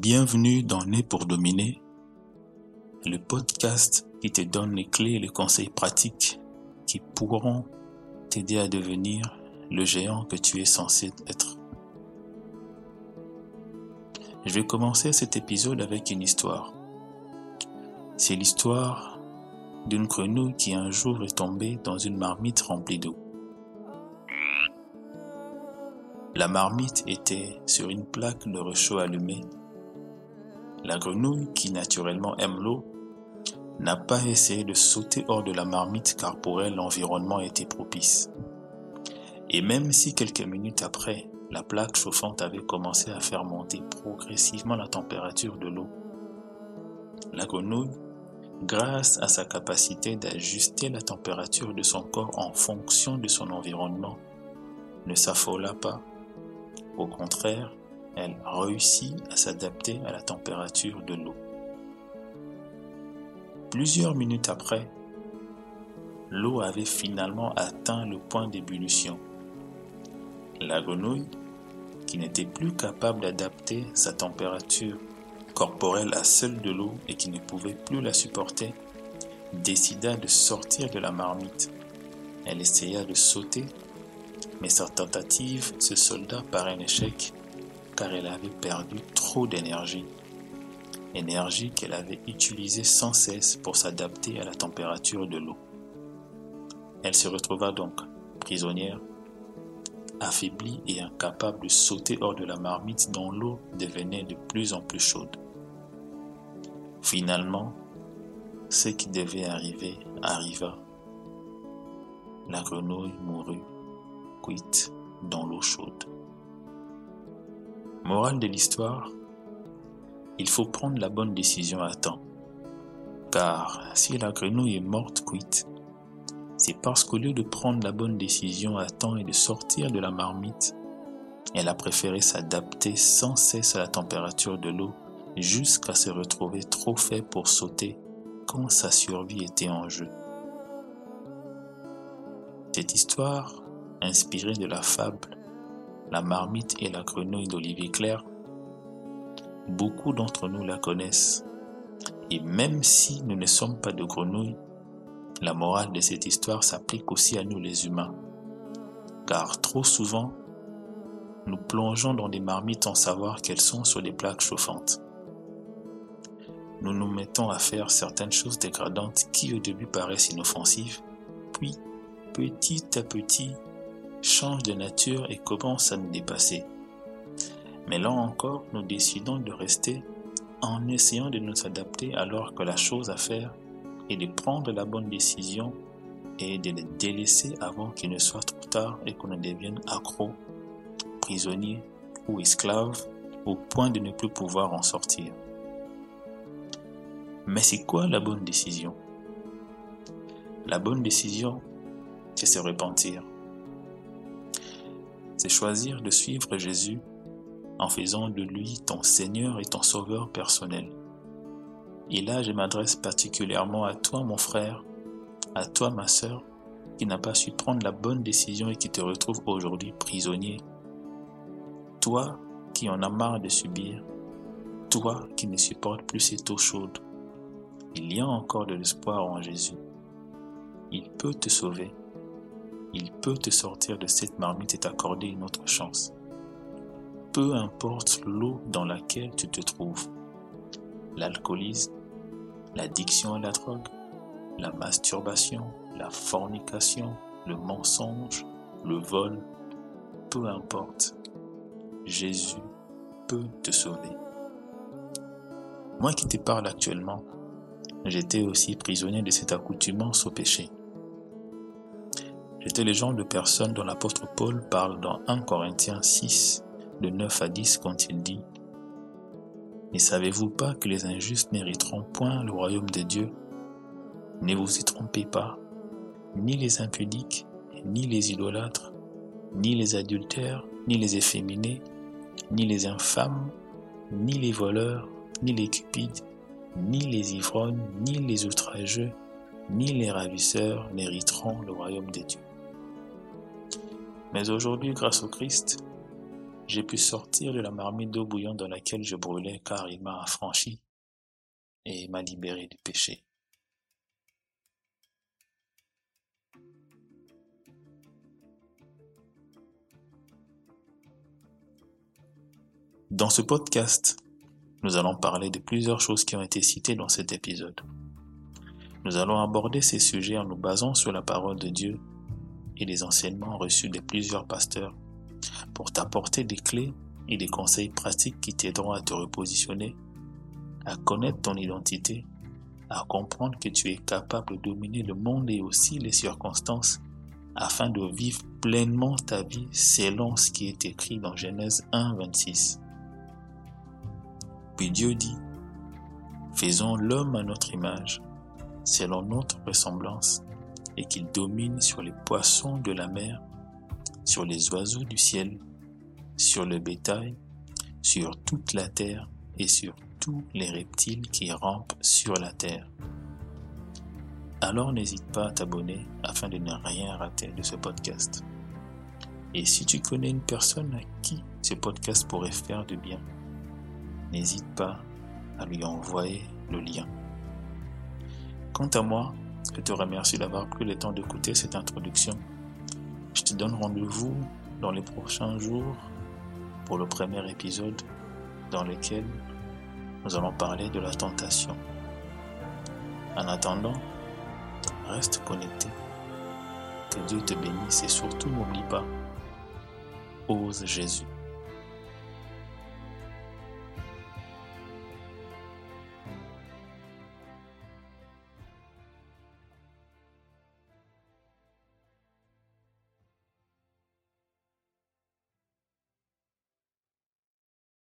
Bienvenue dans Né pour dominer, le podcast qui te donne les clés et les conseils pratiques qui pourront t'aider à devenir le géant que tu es censé être. Je vais commencer cet épisode avec une histoire. C'est l'histoire d'une grenouille qui un jour est tombée dans une marmite remplie d'eau. La marmite était sur une plaque de réchaud allumée. La grenouille, qui naturellement aime l'eau, n'a pas essayé de sauter hors de la marmite car pour elle l'environnement était propice. Et même si quelques minutes après, la plaque chauffante avait commencé à faire monter progressivement la température de l'eau, la grenouille, grâce à sa capacité d'ajuster la température de son corps en fonction de son environnement, ne s'affola pas au contraire, elle réussit à s'adapter à la température de l'eau. Plusieurs minutes après, l'eau avait finalement atteint le point d'ébullition. La grenouille, qui n'était plus capable d'adapter sa température corporelle à celle de l'eau et qui ne pouvait plus la supporter, décida de sortir de la marmite. Elle essaya de sauter mais sa tentative se solda par un échec car elle avait perdu trop d'énergie. Énergie qu'elle avait utilisée sans cesse pour s'adapter à la température de l'eau. Elle se retrouva donc prisonnière, affaiblie et incapable de sauter hors de la marmite dont l'eau devenait de plus en plus chaude. Finalement, ce qui devait arriver arriva. La grenouille mourut cuite dans l'eau chaude. Morale de l'histoire, il faut prendre la bonne décision à temps. Car si la grenouille est morte cuite, c'est parce qu'au lieu de prendre la bonne décision à temps et de sortir de la marmite, elle a préféré s'adapter sans cesse à la température de l'eau jusqu'à se retrouver trop fait pour sauter quand sa survie était en jeu. Cette histoire inspiré de la fable La marmite et la grenouille d'Olivier Clair. Beaucoup d'entre nous la connaissent. Et même si nous ne sommes pas de grenouilles, la morale de cette histoire s'applique aussi à nous les humains. Car trop souvent, nous plongeons dans des marmites sans savoir qu'elles sont sur des plaques chauffantes. Nous nous mettons à faire certaines choses dégradantes qui au début paraissent inoffensives, puis petit à petit change de nature et commence à nous dépasser. Mais là encore, nous décidons de rester en essayant de nous adapter alors que la chose à faire est de prendre la bonne décision et de les délaisser avant qu'il ne soit trop tard et qu'on ne devienne accro, prisonnier ou esclave au point de ne plus pouvoir en sortir. Mais c'est quoi la bonne décision? La bonne décision, c'est se repentir c'est choisir de suivre Jésus en faisant de lui ton Seigneur et ton Sauveur personnel. Et là, je m'adresse particulièrement à toi, mon frère, à toi, ma sœur, qui n'a pas su prendre la bonne décision et qui te retrouve aujourd'hui prisonnier. Toi qui en as marre de subir, toi qui ne supportes plus cette eau chaude, il y a encore de l'espoir en Jésus. Il peut te sauver il peut te sortir de cette marmite et t'accorder une autre chance. Peu importe l'eau dans laquelle tu te trouves, l'alcoolisme, l'addiction à la drogue, la masturbation, la fornication, le mensonge, le vol, peu importe, Jésus peut te sauver. Moi qui te parle actuellement, j'étais aussi prisonnier de cette accoutumance au péché. J'étais le genre de personne dont l'apôtre Paul parle dans 1 Corinthiens 6, de 9 à 10, quand il dit Ne savez-vous pas que les injustes n'hériteront point le royaume de Dieu Ne vous y trompez pas, ni les impudiques, ni les idolâtres, ni les adultères, ni les efféminés, ni les infâmes, ni les voleurs, ni les cupides, ni les ivrognes, ni les outrageux, ni les ravisseurs n'hériteront le royaume de Dieu. Mais aujourd'hui, grâce au Christ, j'ai pu sortir de la marmite d'eau bouillante dans laquelle je brûlais car il m'a affranchi et m'a libéré du péché. Dans ce podcast, nous allons parler de plusieurs choses qui ont été citées dans cet épisode. Nous allons aborder ces sujets en nous basant sur la parole de Dieu et les enseignements reçus de plusieurs pasteurs pour t'apporter des clés et des conseils pratiques qui t'aideront à te repositionner, à connaître ton identité, à comprendre que tu es capable de dominer le monde et aussi les circonstances afin de vivre pleinement ta vie selon ce qui est écrit dans Genèse 1, 26. Puis Dieu dit, faisons l'homme à notre image, selon notre ressemblance, et qu'il domine sur les poissons de la mer, sur les oiseaux du ciel, sur le bétail, sur toute la terre et sur tous les reptiles qui rampent sur la terre. Alors n'hésite pas à t'abonner afin de ne rien rater de ce podcast. Et si tu connais une personne à qui ce podcast pourrait faire du bien, n'hésite pas à lui envoyer le lien. Quant à moi, je te remercie d'avoir pris le temps d'écouter cette introduction. Je te donne rendez-vous dans les prochains jours pour le premier épisode dans lequel nous allons parler de la tentation. En attendant, reste connecté. Que Dieu te bénisse et surtout n'oublie pas, ose Jésus.